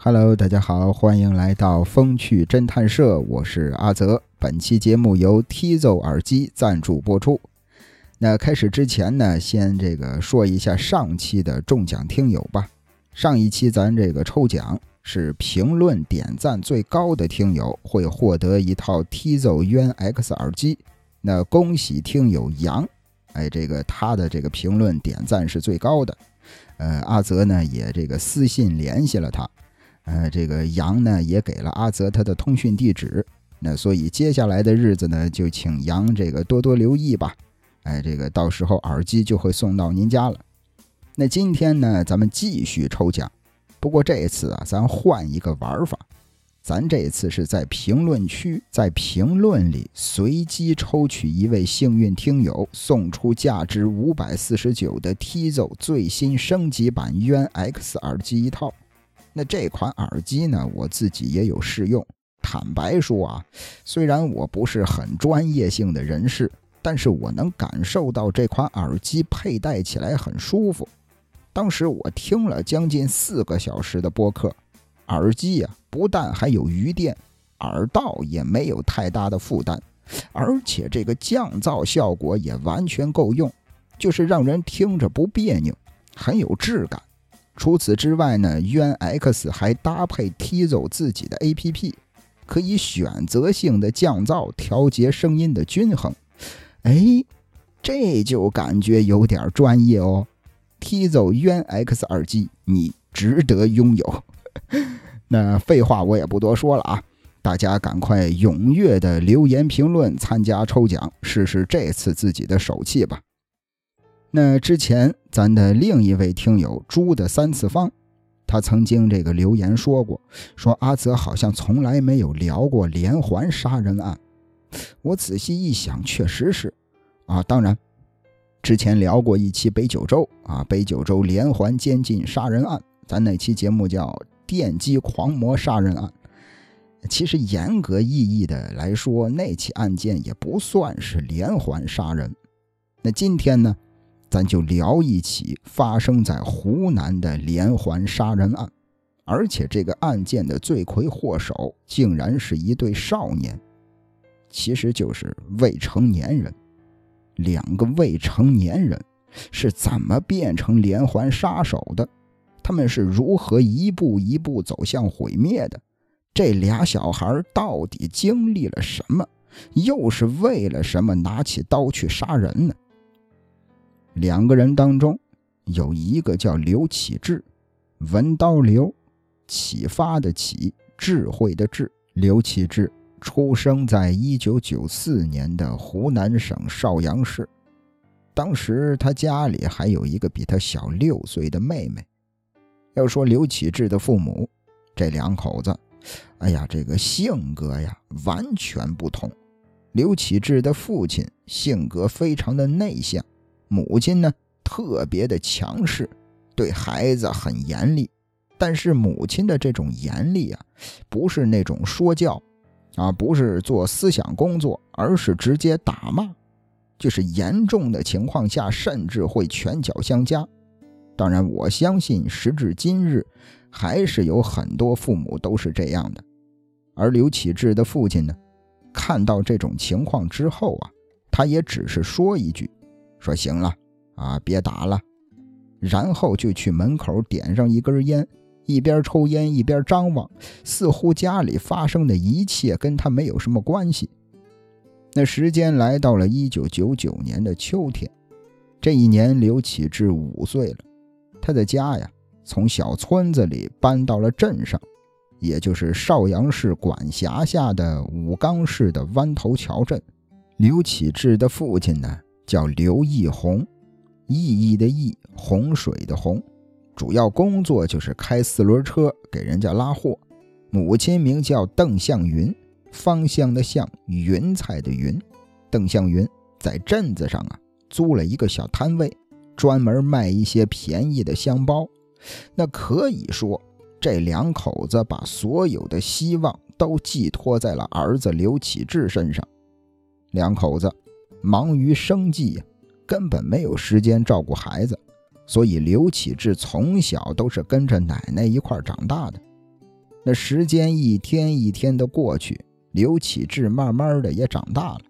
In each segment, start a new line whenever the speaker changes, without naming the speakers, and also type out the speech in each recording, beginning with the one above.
Hello，大家好，欢迎来到风趣侦探社，我是阿泽。本期节目由 Tizo 耳机赞助播出。那开始之前呢，先这个说一下上期的中奖听友吧。上一期咱这个抽奖是评论点赞最高的听友会获得一套 Tizo 渊 X 耳机。那恭喜听友杨，哎，这个他的这个评论点赞是最高的。呃，阿泽呢也这个私信联系了他。呃，这个杨呢也给了阿泽他的通讯地址，那所以接下来的日子呢，就请杨这个多多留意吧。哎，这个到时候耳机就会送到您家了。那今天呢，咱们继续抽奖，不过这次啊，咱换一个玩法，咱这次是在评论区，在评论里随机抽取一位幸运听友，送出价值五百四十九的 Tizo 最新升级版 Yun X 耳机一套。那这款耳机呢，我自己也有试用。坦白说啊，虽然我不是很专业性的人士，但是我能感受到这款耳机佩戴起来很舒服。当时我听了将近四个小时的播客，耳机呀不但还有余电，耳道也没有太大的负担，而且这个降噪效果也完全够用，就是让人听着不别扭，很有质感。除此之外呢，Yuan X 还搭配 Tizo 自己的 APP，可以选择性的降噪，调节声音的均衡。哎，这就感觉有点专业哦。Tizo UN X 耳机，你值得拥有。那废话我也不多说了啊，大家赶快踊跃的留言评论，参加抽奖，试试这次自己的手气吧。那之前，咱的另一位听友猪的三次方，他曾经这个留言说过，说阿泽好像从来没有聊过连环杀人案。我仔细一想，确实是啊。当然，之前聊过一期北九州啊，北九州连环监禁杀人案，咱那期节目叫《电击狂魔杀人案》。其实严格意义的来说，那起案件也不算是连环杀人。那今天呢？咱就聊一起发生在湖南的连环杀人案，而且这个案件的罪魁祸首竟然是一对少年，其实就是未成年人。两个未成年人是怎么变成连环杀手的？他们是如何一步一步走向毁灭的？这俩小孩到底经历了什么？又是为了什么拿起刀去杀人呢？两个人当中，有一个叫刘启智，文刀刘，启发的启，智慧的智。刘启智出生在一九九四年的湖南省邵阳市，当时他家里还有一个比他小六岁的妹妹。要说刘启智的父母，这两口子，哎呀，这个性格呀完全不同。刘启智的父亲性格非常的内向。母亲呢，特别的强势，对孩子很严厉。但是母亲的这种严厉啊，不是那种说教，啊，不是做思想工作，而是直接打骂。就是严重的情况下，甚至会拳脚相加。当然，我相信时至今日，还是有很多父母都是这样的。而刘启智的父亲呢，看到这种情况之后啊，他也只是说一句。说行了啊，别打了，然后就去门口点上一根烟，一边抽烟一边张望，似乎家里发生的一切跟他没有什么关系。那时间来到了一九九九年的秋天，这一年刘启智五岁了，他的家呀从小村子里搬到了镇上，也就是邵阳市管辖下的武冈市的湾头桥镇。刘启智的父亲呢？叫刘义宏，意义的义，洪水的洪，主要工作就是开四轮车给人家拉货。母亲名叫邓向云，方向的向，云彩的云。邓向云在镇子上啊租了一个小摊位，专门卖一些便宜的香包。那可以说，这两口子把所有的希望都寄托在了儿子刘启智身上。两口子。忙于生计呀，根本没有时间照顾孩子，所以刘启智从小都是跟着奶奶一块长大的。那时间一天一天的过去，刘启志慢慢的也长大了。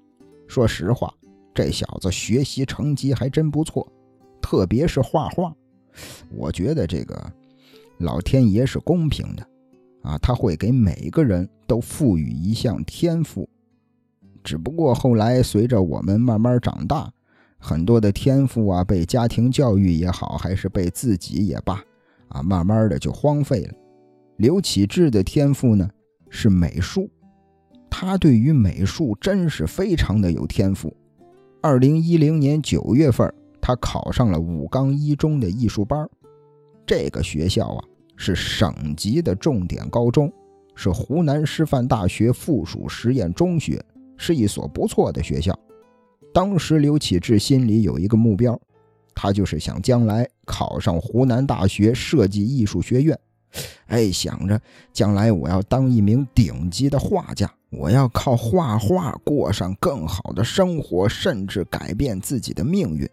说实话，这小子学习成绩还真不错，特别是画画。我觉得这个老天爷是公平的，啊，他会给每个人都赋予一项天赋。只不过后来随着我们慢慢长大，很多的天赋啊，被家庭教育也好，还是被自己也罢，啊，慢慢的就荒废了。刘启志的天赋呢是美术。他对于美术真是非常的有天赋。二零一零年九月份，他考上了武冈一中的艺术班。这个学校啊是省级的重点高中，是湖南师范大学附属实验中学，是一所不错的学校。当时刘启志心里有一个目标，他就是想将来考上湖南大学设计艺术学院。哎，想着将来我要当一名顶级的画家。我要靠画画过上更好的生活，甚至改变自己的命运。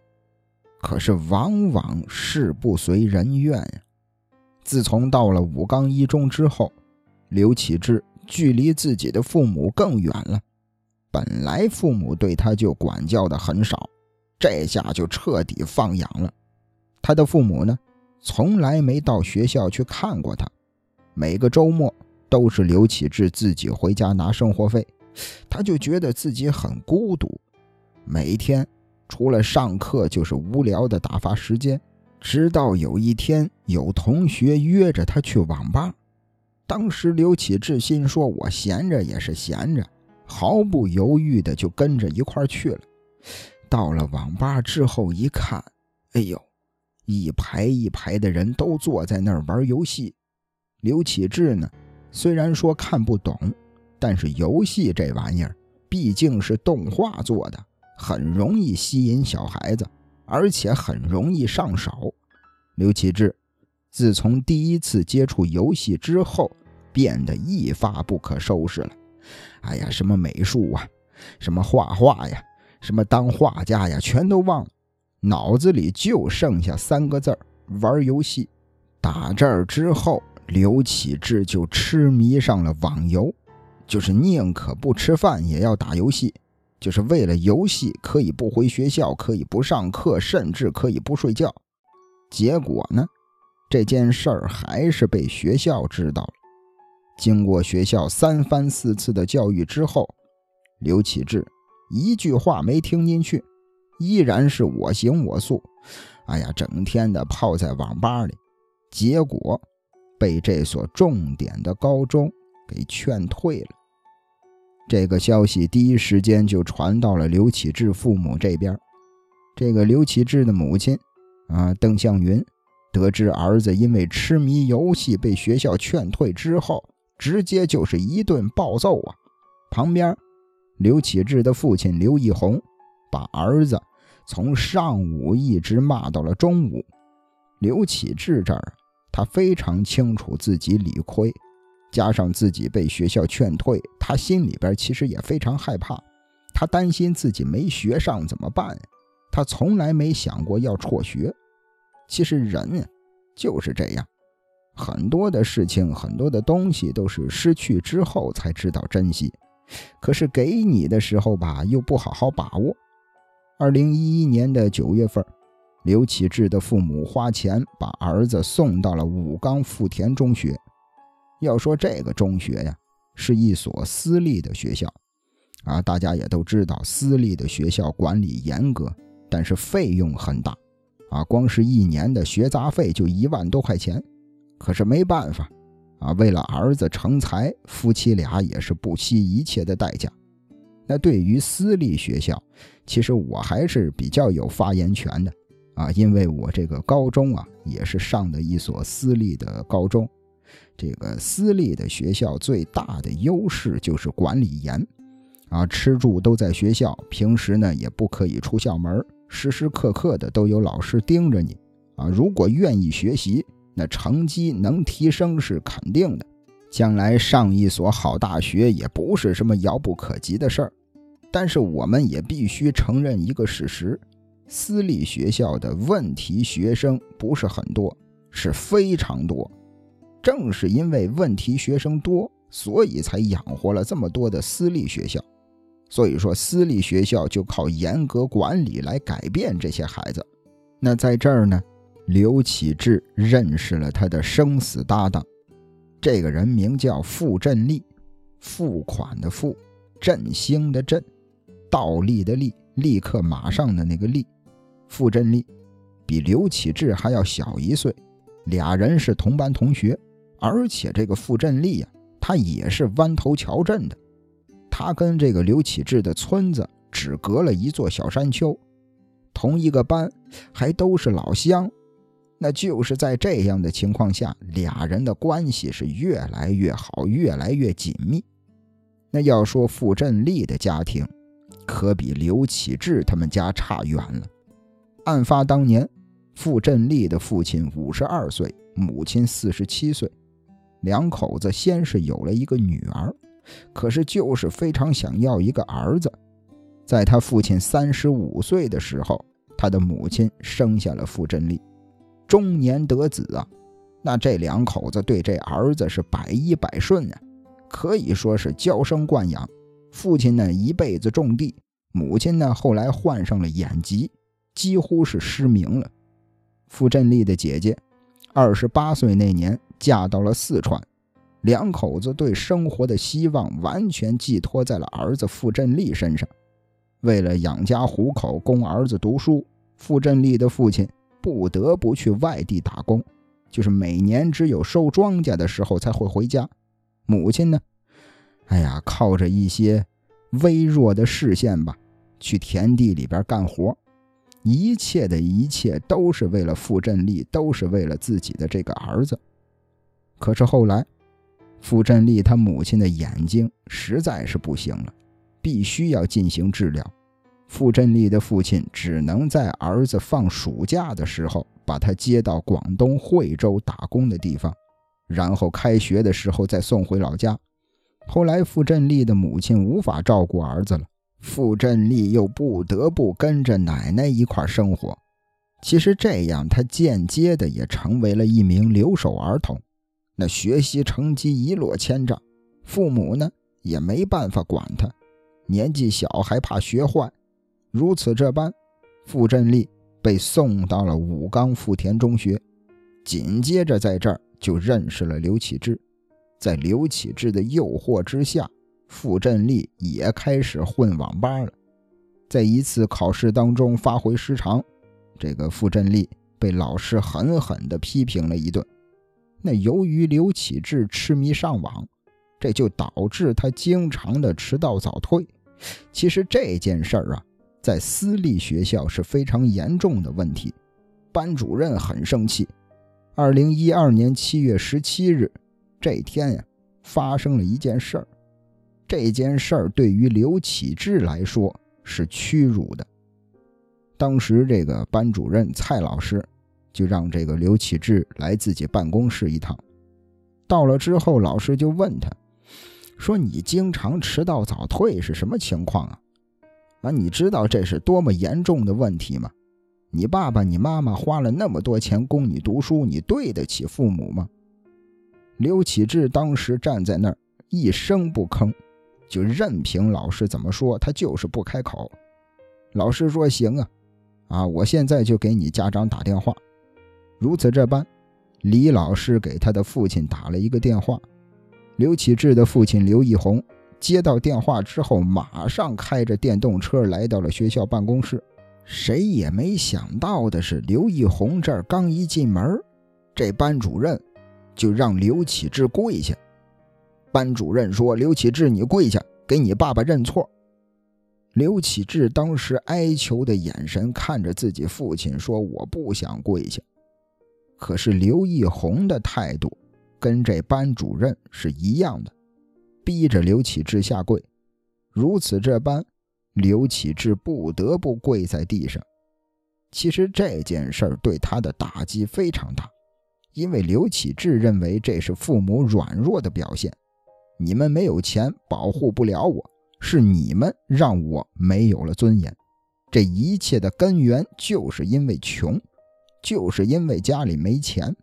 可是往往事不随人愿呀。自从到了武冈一中之后，刘启志距离自己的父母更远了。本来父母对他就管教的很少，这下就彻底放养了。他的父母呢，从来没到学校去看过他，每个周末。都是刘启志自己回家拿生活费，他就觉得自己很孤独，每天除了上课就是无聊的打发时间。直到有一天，有同学约着他去网吧，当时刘启志心说：“我闲着也是闲着，毫不犹豫的就跟着一块去了。”到了网吧之后一看，哎呦，一排一排的人都坐在那儿玩游戏，刘启志呢？虽然说看不懂，但是游戏这玩意儿毕竟是动画做的，很容易吸引小孩子，而且很容易上手。刘启志自从第一次接触游戏之后，变得一发不可收拾了。哎呀，什么美术啊，什么画画呀，什么当画家呀，全都忘了，脑子里就剩下三个字儿：玩游戏。打这儿之后。刘启志就痴迷上了网游，就是宁可不吃饭也要打游戏，就是为了游戏可以不回学校，可以不上课，甚至可以不睡觉。结果呢，这件事儿还是被学校知道了。经过学校三番四次的教育之后，刘启志一句话没听进去，依然是我行我素。哎呀，整天的泡在网吧里，结果。被这所重点的高中给劝退了。这个消息第一时间就传到了刘启志父母这边。这个刘启志的母亲啊，邓向云，得知儿子因为痴迷游戏被学校劝退之后，直接就是一顿暴揍啊！旁边，刘启志的父亲刘义宏把儿子从上午一直骂到了中午。刘启志这儿。他非常清楚自己理亏，加上自己被学校劝退，他心里边其实也非常害怕。他担心自己没学上怎么办？他从来没想过要辍学。其实人就是这样，很多的事情，很多的东西都是失去之后才知道珍惜。可是给你的时候吧，又不好好把握。二零一一年的九月份。刘启志的父母花钱把儿子送到了武冈富田中学。要说这个中学呀，是一所私立的学校，啊，大家也都知道，私立的学校管理严格，但是费用很大，啊，光是一年的学杂费就一万多块钱。可是没办法，啊，为了儿子成才，夫妻俩也是不惜一切的代价。那对于私立学校，其实我还是比较有发言权的。啊，因为我这个高中啊，也是上的一所私立的高中。这个私立的学校最大的优势就是管理严，啊，吃住都在学校，平时呢也不可以出校门，时时刻刻的都有老师盯着你。啊，如果愿意学习，那成绩能提升是肯定的，将来上一所好大学也不是什么遥不可及的事儿。但是我们也必须承认一个事实。私立学校的问题学生不是很多，是非常多。正是因为问题学生多，所以才养活了这么多的私立学校。所以说，私立学校就靠严格管理来改变这些孩子。那在这儿呢，刘启智认识了他的生死搭档，这个人名叫傅振利，付款的付，振兴的振，倒立的立，立刻马上的那个立。傅振利比刘启智还要小一岁，俩人是同班同学，而且这个傅振利呀，他也是湾头桥镇的。他跟这个刘启智的村子只隔了一座小山丘，同一个班，还都是老乡。那就是在这样的情况下，俩人的关系是越来越好，越来越紧密。那要说傅振利的家庭，可比刘启智他们家差远了。案发当年，傅振利的父亲五十二岁，母亲四十七岁，两口子先是有了一个女儿。可是，就是非常想要一个儿子。在他父亲三十五岁的时候，他的母亲生下了傅振利，中年得子啊。那这两口子对这儿子是百依百顺啊，可以说是娇生惯养。父亲呢一辈子种地，母亲呢后来患上了眼疾，几乎是失明了。傅振利的姐姐，二十八岁那年嫁到了四川。两口子对生活的希望完全寄托在了儿子傅振利身上。为了养家糊口，供儿子读书，傅振利的父亲不得不去外地打工，就是每年只有收庄稼的时候才会回家。母亲呢，哎呀，靠着一些微弱的视线吧，去田地里边干活。一切的一切都是为了傅振利，都是为了自己的这个儿子。可是后来。傅振利他母亲的眼睛实在是不行了，必须要进行治疗。傅振利的父亲只能在儿子放暑假的时候把他接到广东惠州打工的地方，然后开学的时候再送回老家。后来傅振利的母亲无法照顾儿子了，傅振利又不得不跟着奶奶一块生活。其实这样，他间接的也成为了一名留守儿童。那学习成绩一落千丈，父母呢也没办法管他，年纪小还怕学坏，如此这般，傅振利被送到了武冈富田中学，紧接着在这儿就认识了刘启智，在刘启智的诱惑之下，傅振利也开始混网吧了，在一次考试当中发挥失常，这个傅振利被老师狠狠地批评了一顿。那由于刘启智痴迷上网，这就导致他经常的迟到早退。其实这件事儿啊，在私立学校是非常严重的问题。班主任很生气。二零一二年七月十七日这天呀，发生了一件事儿。这件事儿对于刘启智来说是屈辱的。当时这个班主任蔡老师。就让这个刘启智来自己办公室一趟。到了之后，老师就问他，说：“你经常迟到早退是什么情况啊？啊，你知道这是多么严重的问题吗？你爸爸、你妈妈花了那么多钱供你读书，你对得起父母吗？”刘启智当时站在那儿一声不吭，就任凭老师怎么说，他就是不开口。老师说：“行啊，啊，我现在就给你家长打电话。”如此这般，李老师给他的父亲打了一个电话。刘启智的父亲刘义宏接到电话之后，马上开着电动车来到了学校办公室。谁也没想到的是，刘义红这儿刚一进门，这班主任就让刘启智跪下。班主任说：“刘启智，你跪下，给你爸爸认错。”刘启智当时哀求的眼神看着自己父亲说：“我不想跪下。”可是刘义红的态度跟这班主任是一样的，逼着刘启智下跪。如此这般，刘启智不得不跪在地上。其实这件事儿对他的打击非常大，因为刘启智认为这是父母软弱的表现。你们没有钱保护不了我，是你们让我没有了尊严。这一切的根源就是因为穷。就是因为家里没钱，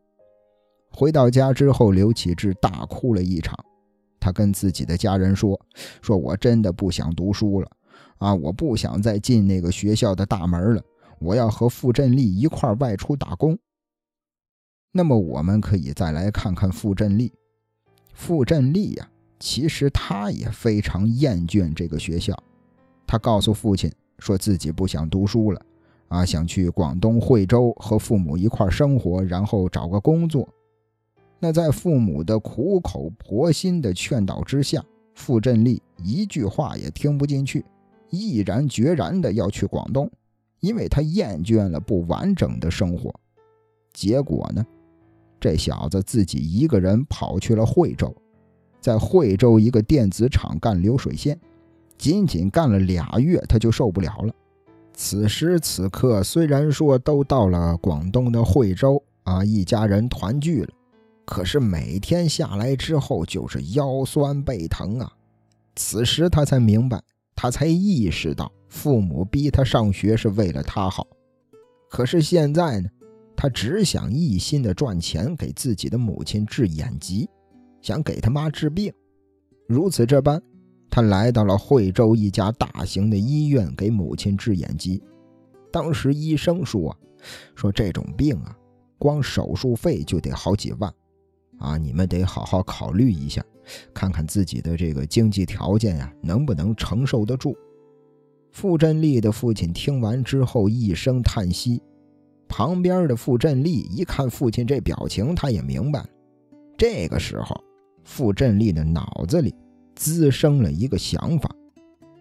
回到家之后，刘启志大哭了一场。他跟自己的家人说：“说我真的不想读书了，啊，我不想再进那个学校的大门了，我要和傅振利一块外出打工。”那么，我们可以再来看看傅振利。傅振利呀，其实他也非常厌倦这个学校。他告诉父亲，说自己不想读书了，啊，想去广东惠州和父母一块生活，然后找个工作。那在父母的苦口婆心的劝导之下，傅振利一句话也听不进去，毅然决然的要去广东，因为他厌倦了不完整的生活。结果呢，这小子自己一个人跑去了惠州，在惠州一个电子厂干流水线，仅仅干了俩月，他就受不了了。此时此刻，虽然说都到了广东的惠州啊，一家人团聚了。可是每天下来之后就是腰酸背疼啊！此时他才明白，他才意识到父母逼他上学是为了他好。可是现在呢，他只想一心的赚钱，给自己的母亲治眼疾，想给他妈治病。如此这般，他来到了惠州一家大型的医院给母亲治眼疾。当时医生说：“说这种病啊，光手术费就得好几万。”啊，你们得好好考虑一下，看看自己的这个经济条件呀，能不能承受得住。傅振利的父亲听完之后一声叹息，旁边的傅振利一看父亲这表情，他也明白。这个时候，傅振利的脑子里滋生了一个想法，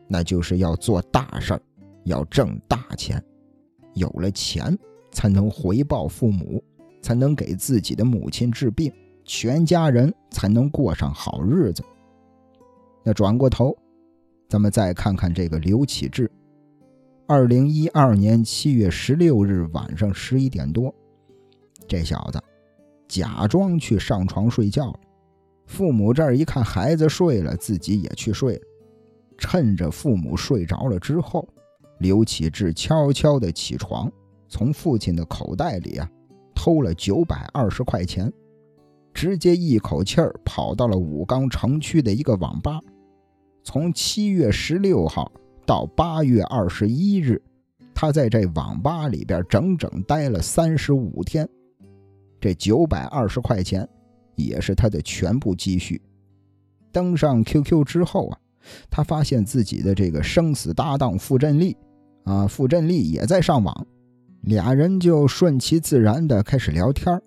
那就是要做大事儿，要挣大钱，有了钱才能回报父母，才能给自己的母亲治病。全家人才能过上好日子。那转过头，咱们再看看这个刘启志。二零一二年七月十六日晚上十一点多，这小子假装去上床睡觉了。父母这儿一看孩子睡了，自己也去睡了。趁着父母睡着了之后，刘启志悄悄地起床，从父亲的口袋里啊偷了九百二十块钱。直接一口气儿跑到了武冈城区的一个网吧，从七月十六号到八月二十一日，他在这网吧里边整整待了三十五天。这九百二十块钱也是他的全部积蓄。登上 QQ 之后啊，他发现自己的这个生死搭档傅振利啊，傅振利也在上网，俩人就顺其自然的开始聊天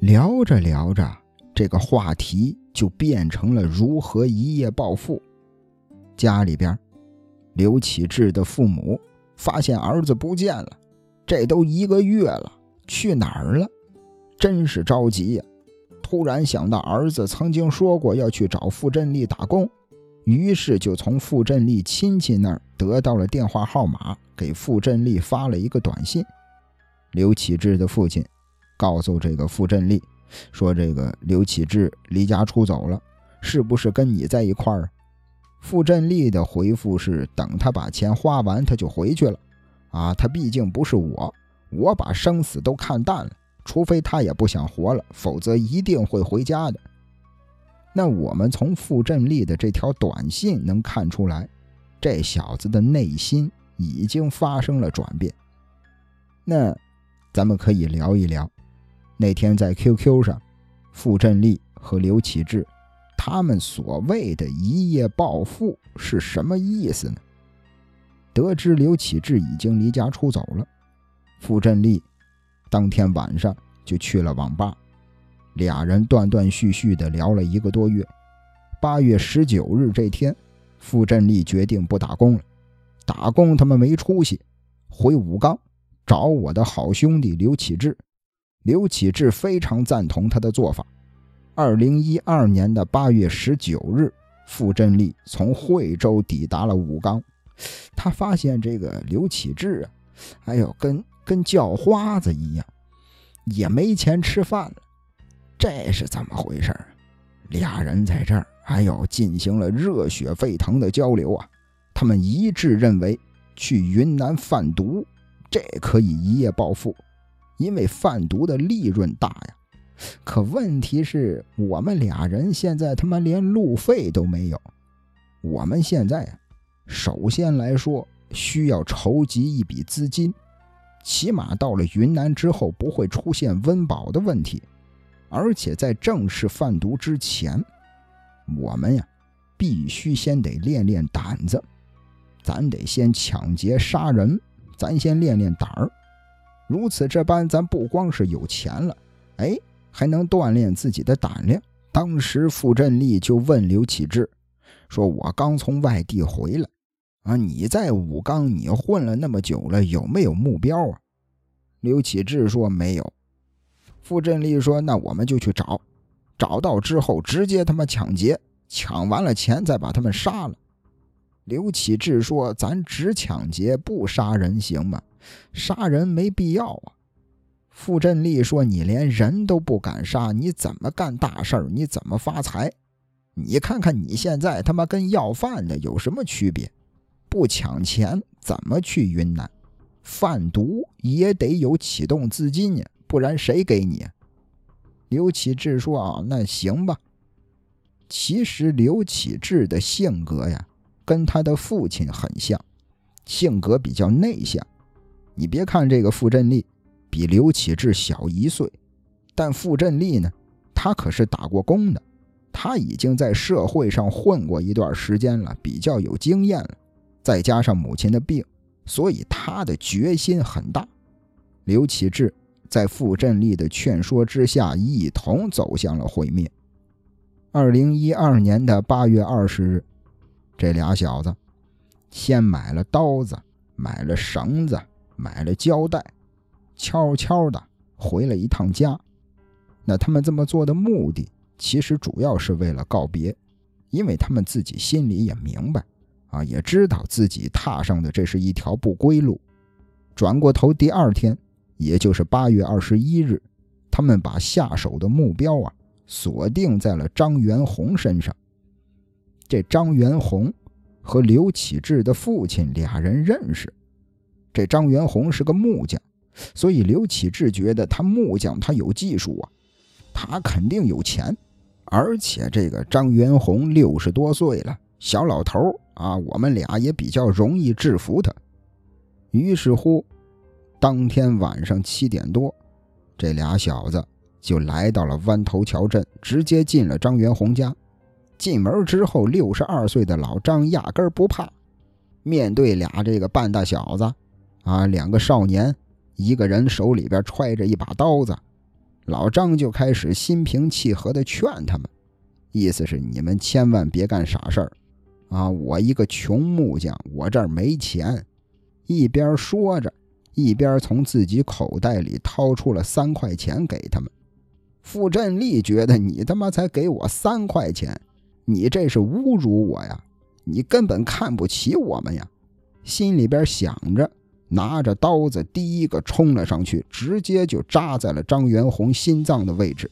聊着聊着，这个话题就变成了如何一夜暴富。家里边，刘启志的父母发现儿子不见了，这都一个月了，去哪儿了？真是着急呀！突然想到儿子曾经说过要去找傅振利打工，于是就从傅振利亲戚那儿得到了电话号码，给傅振利发了一个短信。刘启志的父亲。告诉这个傅振利，说这个刘启志离家出走了，是不是跟你在一块儿？傅振利的回复是：等他把钱花完，他就回去了。啊，他毕竟不是我，我把生死都看淡了，除非他也不想活了，否则一定会回家的。那我们从傅振利的这条短信能看出来，这小子的内心已经发生了转变。那咱们可以聊一聊。那天在 QQ 上，傅振利和刘启志，他们所谓的一夜暴富是什么意思呢？得知刘启志已经离家出走了，傅振利当天晚上就去了网吧，俩人断断续续的聊了一个多月。八月十九日这天，傅振利决定不打工了，打工他妈没出息，回武冈找我的好兄弟刘启志。刘启志非常赞同他的做法。二零一二年的八月十九日，傅振利从惠州抵达了武冈。他发现这个刘启志啊，哎呦，跟跟叫花子一样，也没钱吃饭了。这是怎么回事俩人在这儿，哎呦，进行了热血沸腾的交流啊。他们一致认为，去云南贩毒，这可以一夜暴富。因为贩毒的利润大呀，可问题是我们俩人现在他妈连路费都没有。我们现在，首先来说需要筹集一笔资金，起码到了云南之后不会出现温饱的问题。而且在正式贩毒之前，我们呀，必须先得练练胆子。咱得先抢劫杀人，咱先练练胆儿。如此这般，咱不光是有钱了，哎，还能锻炼自己的胆量。当时傅振利就问刘启志：“说我刚从外地回来，啊，你在武冈你混了那么久了，有没有目标啊？”刘启志说：“没有。”傅振利说：“那我们就去找，找到之后直接他妈抢劫，抢完了钱再把他们杀了。”刘启志说：“咱只抢劫不杀人行吗？杀人没必要啊。”傅振利说：“你连人都不敢杀，你怎么干大事儿你怎么发财？你看看你现在他妈跟要饭的有什么区别？不抢钱怎么去云南？贩毒也得有启动资金呀，不然谁给你？”刘启志说：“啊，那行吧。”其实刘启志的性格呀。跟他的父亲很像，性格比较内向。你别看这个傅振利比刘启志小一岁，但傅振利呢，他可是打过工的，他已经在社会上混过一段时间了，比较有经验了。再加上母亲的病，所以他的决心很大。刘启志在傅振利的劝说之下，一同走向了毁灭。二零一二年的八月二十日。这俩小子先买了刀子，买了绳子，买了胶带，悄悄的回了一趟家。那他们这么做的目的，其实主要是为了告别，因为他们自己心里也明白，啊，也知道自己踏上的这是一条不归路。转过头，第二天，也就是八月二十一日，他们把下手的目标啊锁定在了张元红身上。这张元红和刘启志的父亲俩人认识。这张元洪是个木匠，所以刘启志觉得他木匠他有技术啊，他肯定有钱。而且这个张元洪六十多岁了，小老头啊，我们俩也比较容易制服他。于是乎，当天晚上七点多，这俩小子就来到了湾头桥镇，直接进了张元洪家。进门之后，六十二岁的老张压根儿不怕。面对俩这个半大小子，啊，两个少年，一个人手里边揣着一把刀子，老张就开始心平气和地劝他们，意思是你们千万别干傻事儿，啊，我一个穷木匠，我这儿没钱。一边说着，一边从自己口袋里掏出了三块钱给他们。傅振利觉得你他妈才给我三块钱。你这是侮辱我呀！你根本看不起我们呀！心里边想着，拿着刀子第一个冲了上去，直接就扎在了张元红心脏的位置。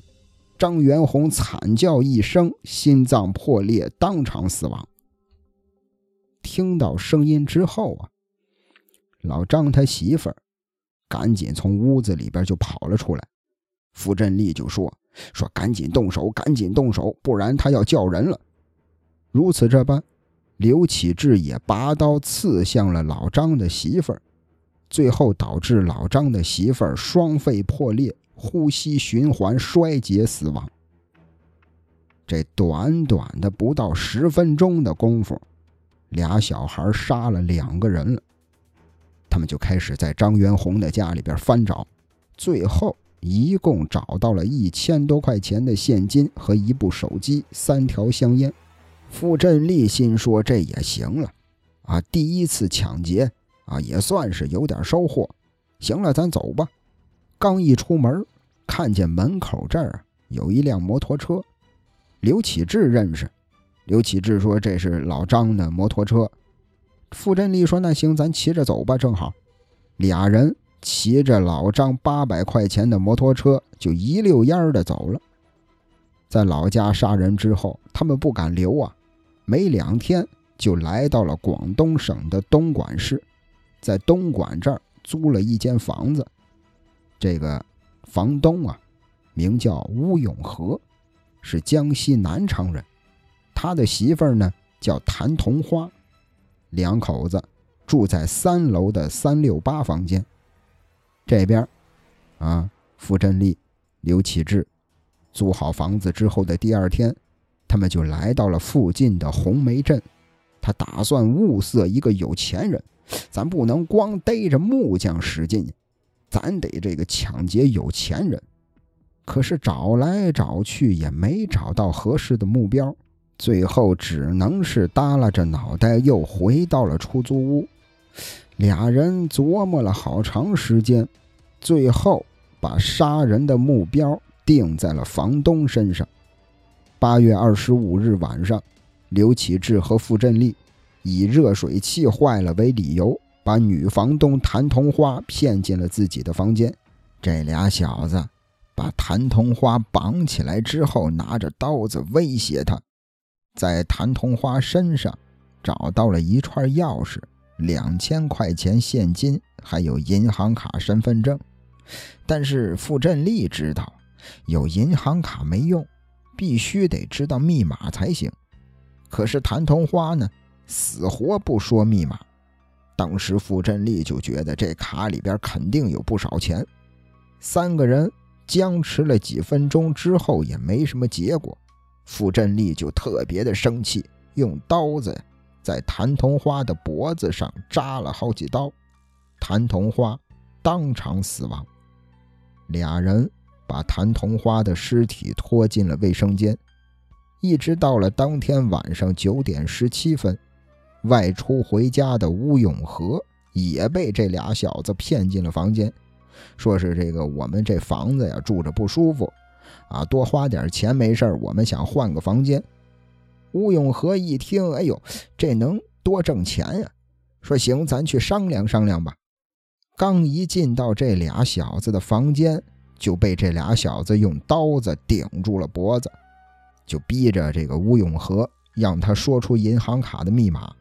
张元红惨叫一声，心脏破裂，当场死亡。听到声音之后啊，老张他媳妇儿赶紧从屋子里边就跑了出来。傅振利就说。说：“赶紧动手，赶紧动手，不然他要叫人了。”如此这般，刘启志也拔刀刺向了老张的媳妇儿，最后导致老张的媳妇儿双肺破裂，呼吸循环衰竭死亡。这短短的不到十分钟的功夫，俩小孩杀了两个人了。他们就开始在张元红的家里边翻找，最后。一共找到了一千多块钱的现金和一部手机、三条香烟。傅振利心说：“这也行了，啊，第一次抢劫啊，也算是有点收获。行了，咱走吧。”刚一出门，看见门口这儿有一辆摩托车，刘启志认识。刘启志说：“这是老张的摩托车。”傅振利说：“那行，咱骑着走吧，正好。”俩人。骑着老张八百块钱的摩托车，就一溜烟的走了。在老家杀人之后，他们不敢留啊，没两天就来到了广东省的东莞市，在东莞这儿租了一间房子。这个房东啊，名叫吴永和，是江西南昌人。他的媳妇儿呢叫谭同花，两口子住在三楼的三六八房间。这边，啊，傅振利、刘启志租好房子之后的第二天，他们就来到了附近的红梅镇。他打算物色一个有钱人，咱不能光逮着木匠使劲，咱得这个抢劫有钱人。可是找来找去也没找到合适的目标。最后只能是耷拉着脑袋又回到了出租屋。俩人琢磨了好长时间，最后把杀人的目标定在了房东身上。八月二十五日晚上，刘启志和傅振利以热水器坏了为理由，把女房东谭同花骗进了自己的房间。这俩小子把谭同花绑起来之后，拿着刀子威胁他。在谭同花身上找到了一串钥匙、两千块钱现金，还有银行卡、身份证。但是傅振利知道，有银行卡没用，必须得知道密码才行。可是谭同花呢，死活不说密码。当时傅振利就觉得这卡里边肯定有不少钱。三个人僵持了几分钟之后，也没什么结果。傅振利就特别的生气，用刀子在谭同花的脖子上扎了好几刀，谭同花当场死亡。俩人把谭同花的尸体拖进了卫生间，一直到了当天晚上九点十七分，外出回家的吴永和也被这俩小子骗进了房间，说是这个我们这房子呀住着不舒服。啊，多花点钱没事我们想换个房间。吴永和一听，哎呦，这能多挣钱呀！说行，咱去商量商量吧。刚一进到这俩小子的房间，就被这俩小子用刀子顶住了脖子，就逼着这个吴永和让他说出银行卡的密码。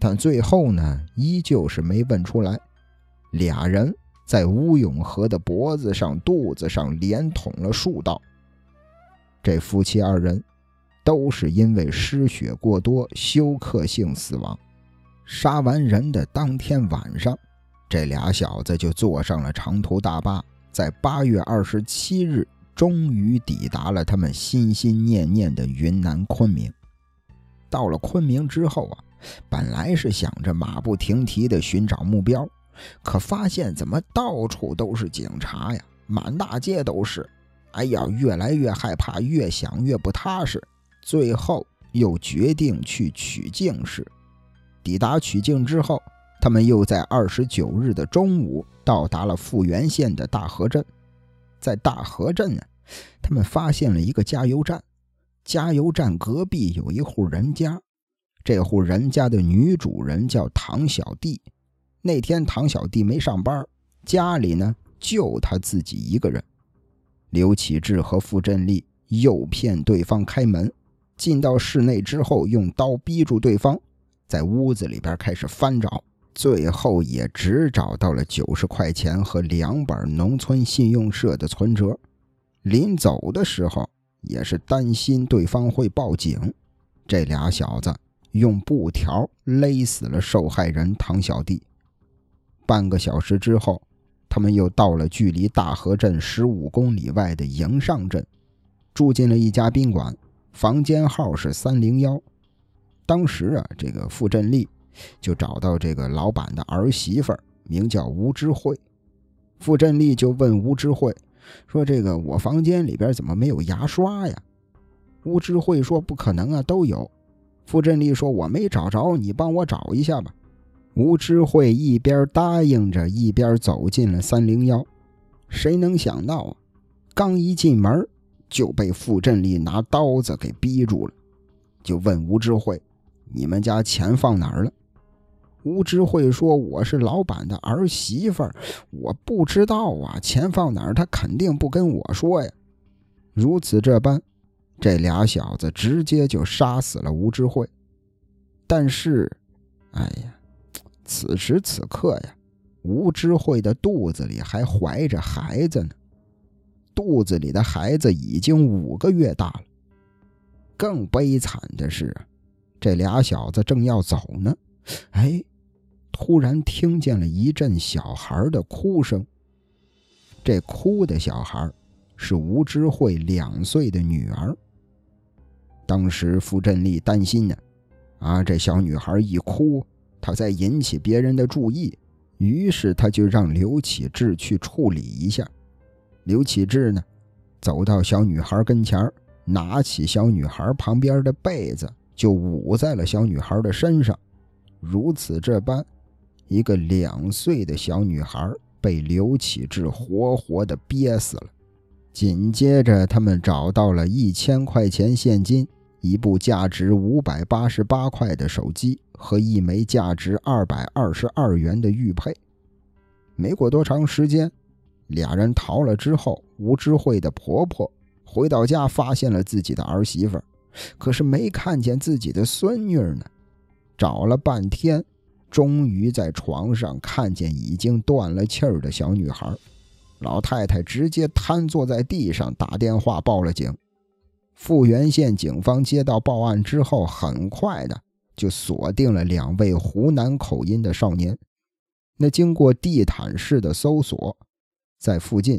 但最后呢，依旧是没问出来。俩人在吴永和的脖子上、肚子上连捅了数刀。这夫妻二人都是因为失血过多休克性死亡。杀完人的当天晚上，这俩小子就坐上了长途大巴，在八月二十七日终于抵达了他们心心念念的云南昆明。到了昆明之后啊，本来是想着马不停蹄地寻找目标，可发现怎么到处都是警察呀，满大街都是。哎呀，越来越害怕，越想越不踏实，最后又决定去曲靖市。抵达曲靖之后，他们又在二十九日的中午到达了富源县的大河镇。在大河镇呢，他们发现了一个加油站，加油站隔壁有一户人家，这户人家的女主人叫唐小弟。那天唐小弟没上班，家里呢就他自己一个人。刘启志和傅振利诱骗对方开门，进到室内之后，用刀逼住对方，在屋子里边开始翻找，最后也只找到了九十块钱和两本农村信用社的存折。临走的时候，也是担心对方会报警，这俩小子用布条勒死了受害人唐小弟。半个小时之后。他们又到了距离大河镇十五公里外的营上镇，住进了一家宾馆，房间号是三零幺。当时啊，这个傅振利就找到这个老板的儿媳妇，名叫吴知慧。傅振利就问吴知慧说：“这个我房间里边怎么没有牙刷呀？”吴知慧说：“不可能啊，都有。”傅振利说：“我没找着，你帮我找一下吧。”吴知慧一边答应着，一边走进了三零幺。谁能想到啊，刚一进门就被傅振利拿刀子给逼住了，就问吴知慧：“你们家钱放哪儿了？”吴知慧说：“我是老板的儿媳妇，我不知道啊，钱放哪儿，他肯定不跟我说呀。”如此这般，这俩小子直接就杀死了吴知慧。但是，哎呀！此时此刻呀，吴知慧的肚子里还怀着孩子呢。肚子里的孩子已经五个月大了。更悲惨的是，这俩小子正要走呢，哎，突然听见了一阵小孩的哭声。这哭的小孩是吴知慧两岁的女儿。当时傅振利担心呢，啊，这小女孩一哭，她再引起别人的注意，于是他就让刘启志去处理一下。刘启志呢，走到小女孩跟前拿起小女孩旁边的被子，就捂在了小女孩的身上。如此这般，一个两岁的小女孩被刘启志活活的憋死了。紧接着，他们找到了一千块钱现金。一部价值五百八十八块的手机和一枚价值二百二十二元的玉佩。没过多长时间，俩人逃了之后，吴知慧的婆婆回到家，发现了自己的儿媳妇，可是没看见自己的孙女呢。找了半天，终于在床上看见已经断了气儿的小女孩。老太太直接瘫坐在地上，打电话报了警。富源县警方接到报案之后，很快的就锁定了两位湖南口音的少年。那经过地毯式的搜索，在附近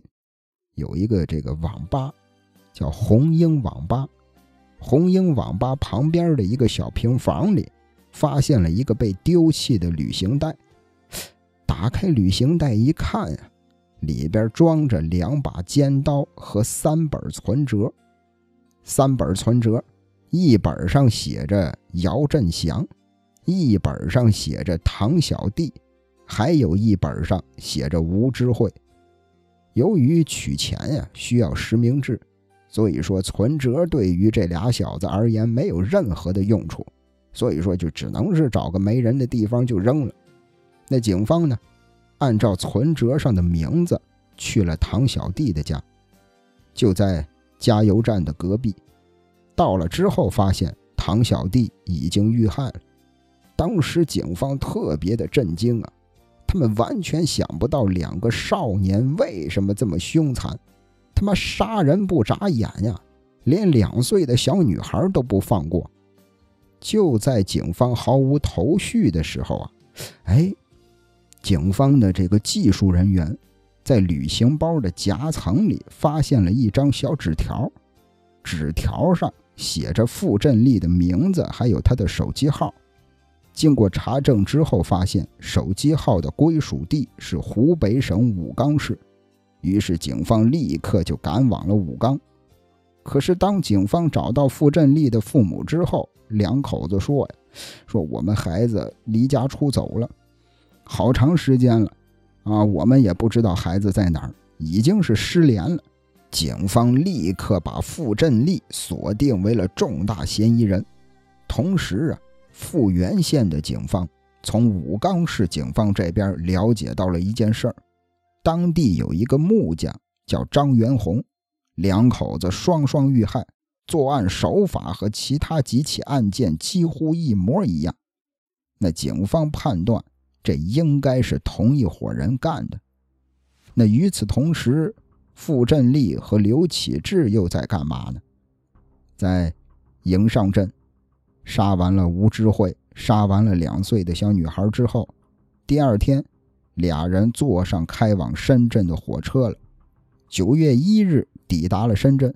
有一个这个网吧，叫红鹰网吧。红鹰网吧旁边的一个小平房里，发现了一个被丢弃的旅行袋。打开旅行袋一看啊，里边装着两把尖刀和三本存折。三本存折，一本上写着姚振祥，一本上写着唐小弟，还有一本上写着吴知慧。由于取钱呀需要实名制，所以说存折对于这俩小子而言没有任何的用处，所以说就只能是找个没人的地方就扔了。那警方呢，按照存折上的名字去了唐小弟的家，就在。加油站的隔壁，到了之后发现唐小弟已经遇害了。当时警方特别的震惊啊，他们完全想不到两个少年为什么这么凶残，他妈杀人不眨眼呀，连两岁的小女孩都不放过。就在警方毫无头绪的时候啊，哎，警方的这个技术人员。在旅行包的夹层里发现了一张小纸条，纸条上写着傅振利的名字，还有他的手机号。经过查证之后，发现手机号的归属地是湖北省武冈市。于是警方立刻就赶往了武冈。可是当警方找到傅振利的父母之后，两口子说呀：“说我们孩子离家出走了，好长时间了。”啊，我们也不知道孩子在哪儿，已经是失联了。警方立刻把傅振利锁定为了重大嫌疑人。同时啊，富源县的警方从武冈市警方这边了解到了一件事儿：当地有一个木匠叫张元红，两口子双双遇害，作案手法和其他几起案件几乎一模一样。那警方判断。这应该是同一伙人干的。那与此同时，傅振利和刘启志又在干嘛呢？在营上镇杀完了吴知慧，杀完了两岁的小女孩之后，第二天，俩人坐上开往深圳的火车了。九月一日抵达了深圳，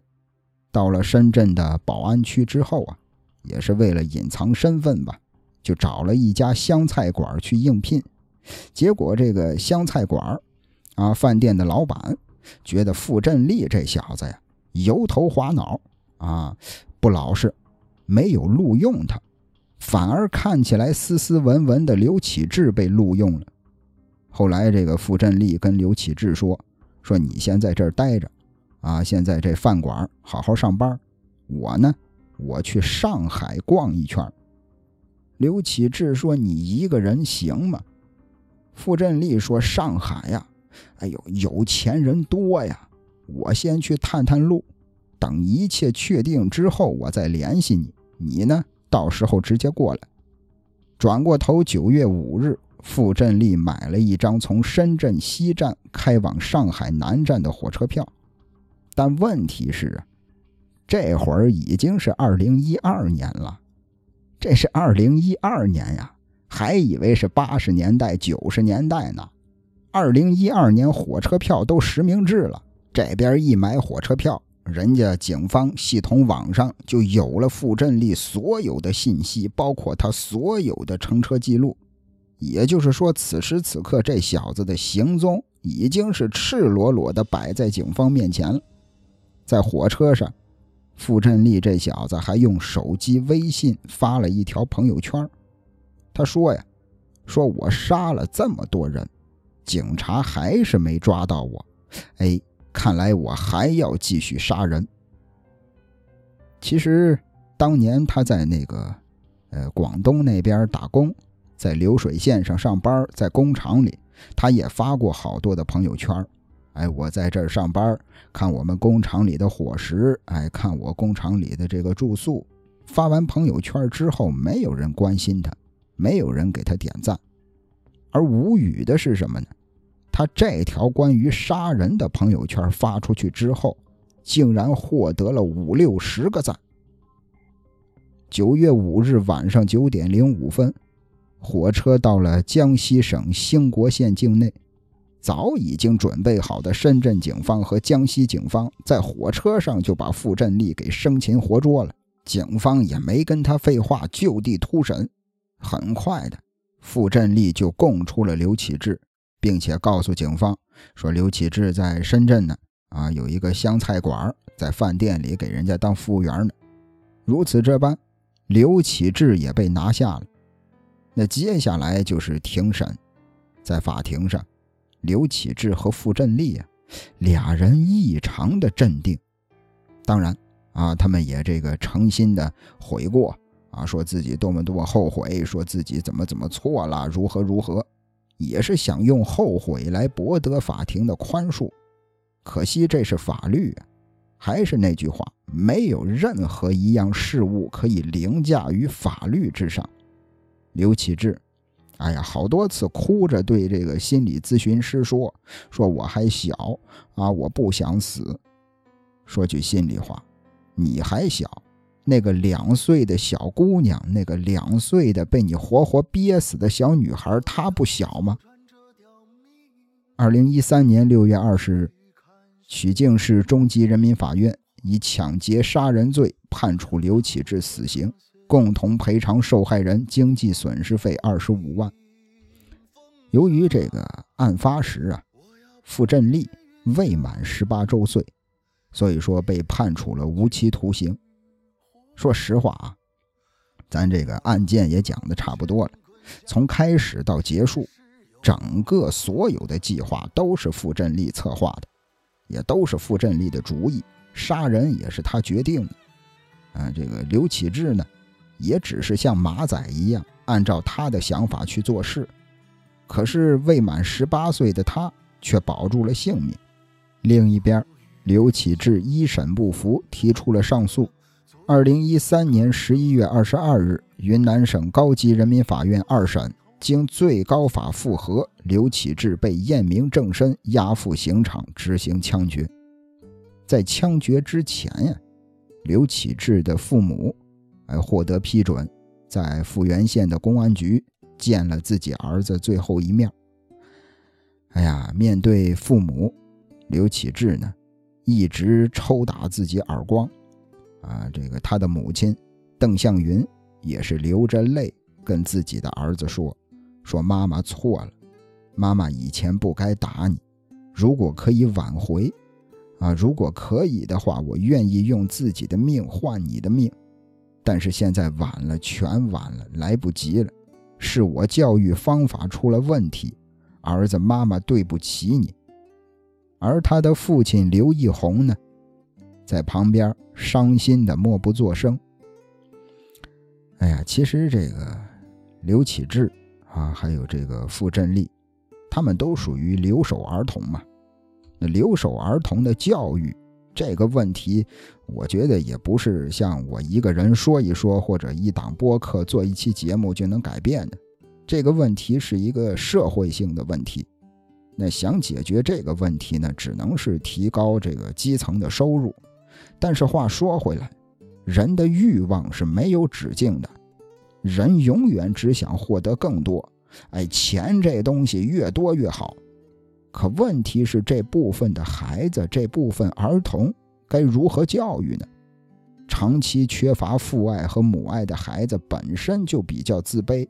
到了深圳的宝安区之后啊，也是为了隐藏身份吧。就找了一家湘菜馆去应聘，结果这个湘菜馆啊，饭店的老板觉得傅振利这小子呀油头滑脑啊，不老实，没有录用他，反而看起来斯斯文文的刘启志被录用了。后来这个傅振利跟刘启志说：“说你先在这儿待着，啊，现在这饭馆好好上班，我呢，我去上海逛一圈。”刘启志说：“你一个人行吗？”傅振利说：“上海呀，哎呦，有钱人多呀。我先去探探路，等一切确定之后，我再联系你。你呢，到时候直接过来。”转过头，九月五日，傅振利买了一张从深圳西站开往上海南站的火车票。但问题是，这会儿已经是二零一二年了，这是二零一二年呀，还以为是八十年代、九十年代呢。二零一二年火车票都实名制了，这边一买火车票，人家警方系统网上就有了傅振利所有的信息，包括他所有的乘车记录。也就是说，此时此刻这小子的行踪已经是赤裸裸的摆在警方面前了。在火车上，傅振利这小子还用手机微信发了一条朋友圈，他说呀：“说我杀了这么多人，警察还是没抓到我，哎，看来我还要继续杀人。”其实，当年他在那个，呃，广东那边打工，在流水线上上班，在工厂里，他也发过好多的朋友圈。哎，我在这儿上班，看我们工厂里的伙食，哎，看我工厂里的这个住宿。发完朋友圈之后，没有人关心他，没有人给他点赞。而无语的是什么呢？他这条关于杀人的朋友圈发出去之后，竟然获得了五六十个赞。九月五日晚上九点零五分，火车到了江西省兴国县境内。早已经准备好的深圳警方和江西警方在火车上就把傅振利给生擒活捉了。警方也没跟他废话，就地突审。很快的，傅振利就供出了刘启志，并且告诉警方说刘启志在深圳呢，啊，有一个湘菜馆，在饭店里给人家当服务员呢。如此这般，刘启志也被拿下了。那接下来就是庭审，在法庭上。刘启志和傅振利啊，俩人异常的镇定。当然啊，他们也这个诚心的悔过啊，说自己多么多么后悔，说自己怎么怎么错了，如何如何，也是想用后悔来博得法庭的宽恕。可惜这是法律啊，还是那句话，没有任何一样事物可以凌驾于法律之上。刘启志。哎呀，好多次哭着对这个心理咨询师说：“说我还小啊，我不想死。说句心里话，你还小，那个两岁的小姑娘，那个两岁的被你活活憋死的小女孩，她不小吗？”二零一三年六月二十日，曲靖市中级人民法院以抢劫杀人罪判处刘启志死刑。共同赔偿受害人经济损失费二十五万。由于这个案发时啊，傅振利未满十八周岁，所以说被判处了无期徒刑。说实话啊，咱这个案件也讲的差不多了，从开始到结束，整个所有的计划都是傅振利策划的，也都是傅振利的主意，杀人也是他决定的。啊，这个刘启志呢？也只是像马仔一样，按照他的想法去做事。可是未满十八岁的他却保住了性命。另一边，刘启志一审不服，提出了上诉。二零一三年十一月二十二日，云南省高级人民法院二审经最高法复核，刘启志被验明正身，押赴刑场执行枪决。在枪决之前呀，刘启志的父母。哎，获得批准，在富源县的公安局见了自己儿子最后一面。哎呀，面对父母，刘启志呢，一直抽打自己耳光。啊，这个他的母亲邓向云也是流着泪跟自己的儿子说：“说妈妈错了，妈妈以前不该打你。如果可以挽回，啊，如果可以的话，我愿意用自己的命换你的命。”但是现在晚了，全晚了，来不及了，是我教育方法出了问题，儿子，妈妈对不起你。而他的父亲刘义宏呢，在旁边伤心的默不作声。哎呀，其实这个刘启志啊，还有这个傅振利，他们都属于留守儿童嘛。那留守儿童的教育。这个问题，我觉得也不是像我一个人说一说，或者一档播客做一期节目就能改变的。这个问题是一个社会性的问题，那想解决这个问题呢，只能是提高这个基层的收入。但是话说回来，人的欲望是没有止境的，人永远只想获得更多。哎，钱这东西越多越好。可问题是，这部分的孩子，这部分儿童该如何教育呢？长期缺乏父爱和母爱的孩子本身就比较自卑，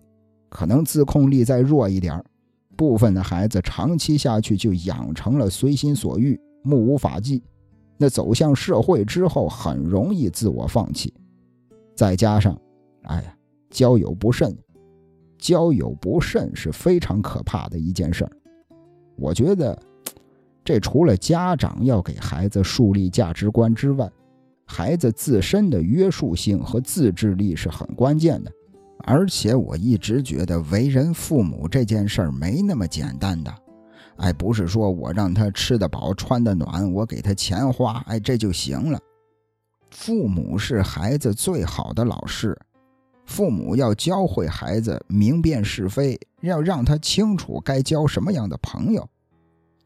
可能自控力再弱一点部分的孩子长期下去就养成了随心所欲、目无法纪。那走向社会之后，很容易自我放弃。再加上，哎呀，交友不慎，交友不慎是非常可怕的一件事儿。我觉得，这除了家长要给孩子树立价值观之外，孩子自身的约束性和自制力是很关键的。而且我一直觉得，为人父母这件事儿没那么简单的。哎，不是说我让他吃得饱、穿得暖，我给他钱花，哎，这就行了。父母是孩子最好的老师，父母要教会孩子明辨是非。要让他清楚该交什么样的朋友，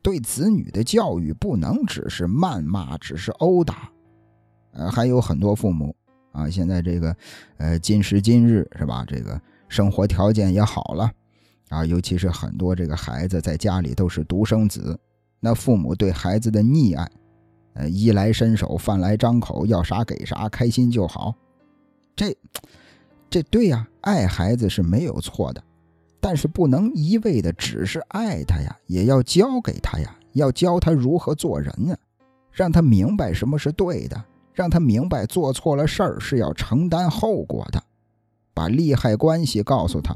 对子女的教育不能只是谩骂，只是殴打。呃，还有很多父母啊，现在这个，呃，今时今日是吧？这个生活条件也好了啊，尤其是很多这个孩子在家里都是独生子，那父母对孩子的溺爱，呃，衣来伸手，饭来张口，要啥给啥，开心就好。这，这对呀，爱孩子是没有错的。但是不能一味的只是爱他呀，也要教给他呀，要教他如何做人啊，让他明白什么是对的，让他明白做错了事儿是要承担后果的，把利害关系告诉他，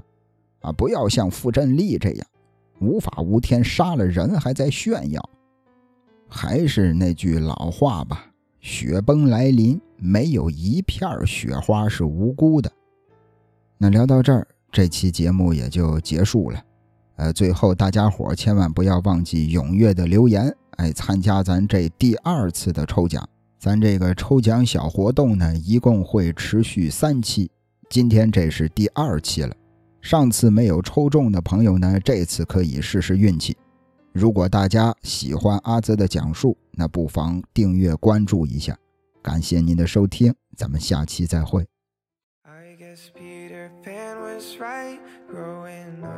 啊，不要像傅振利这样，无法无天杀了人还在炫耀。还是那句老话吧，雪崩来临，没有一片雪花是无辜的。那聊到这儿。这期节目也就结束了，呃，最后大家伙千万不要忘记踊跃的留言，哎，参加咱这第二次的抽奖。咱这个抽奖小活动呢，一共会持续三期，今天这是第二期了。上次没有抽中的朋友呢，这次可以试试运气。如果大家喜欢阿泽的讲述，那不妨订阅关注一下。感谢您的收听，咱们下期再会。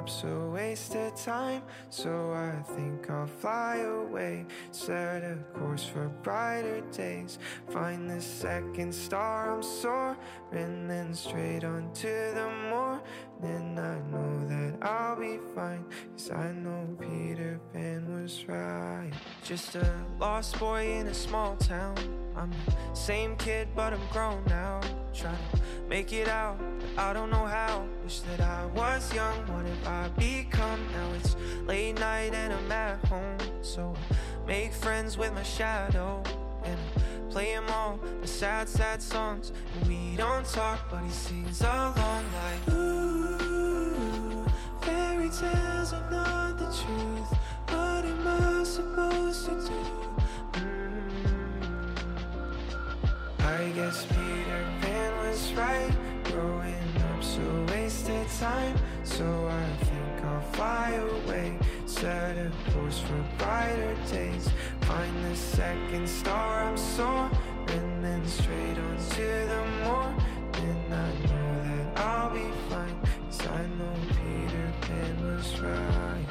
Up's a waste of time, so I think I'll fly away. Set a course for brighter days. Find the second star, I'm soaring, then straight on to the morning. I know that I'll be fine, cause I know Peter Pan was right. Just a lost boy in a small town. I'm the same kid, but I'm grown now. Trying to make it out, but I don't know how. Wish that I was young, what if I become? Now it's late night and I'm at home. So I make friends with my shadow and I play him all the sad, sad songs. And we don't talk, but he sings along like, Ooh, fairy tales are not the truth. What am I supposed to do? Mm. I guess Peter was right. Growing up's a waste of time. So I think I'll fly away. Set a course for brighter days. Find the second star I'm soaring and Then straight on to the morning. I know that I'll be fine. Cause I know Peter Pan was right.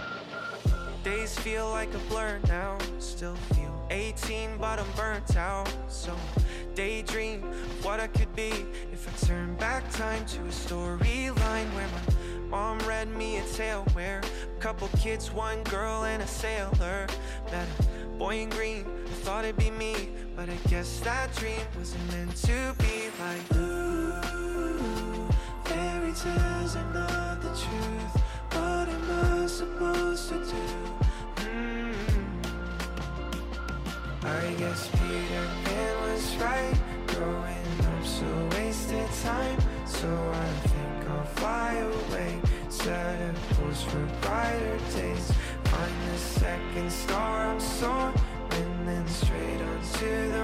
Days feel like a blur now. Still feel 18 but I'm burnt out. So daydream what I could be if I turn back time to a storyline where my mom read me a tale where a couple kids, one girl, and a sailor met a boy in green. I thought it'd be me, but I guess that dream wasn't meant to be like ooh. Fairy tales course for brighter days. Find the second star I'm soaring then straight on to the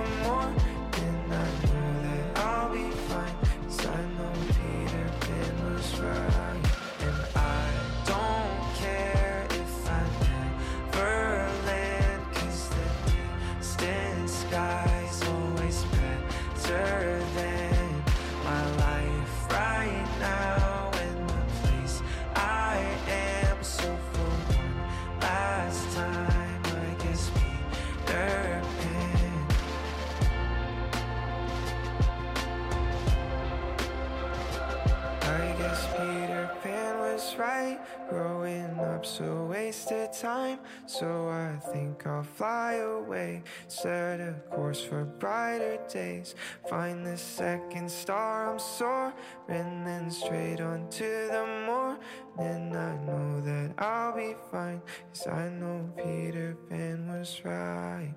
Set a course for brighter days. Find the second star, I'm soaring. Then straight on to the morning. I know that I'll be fine. Cause I know Peter Pan was right.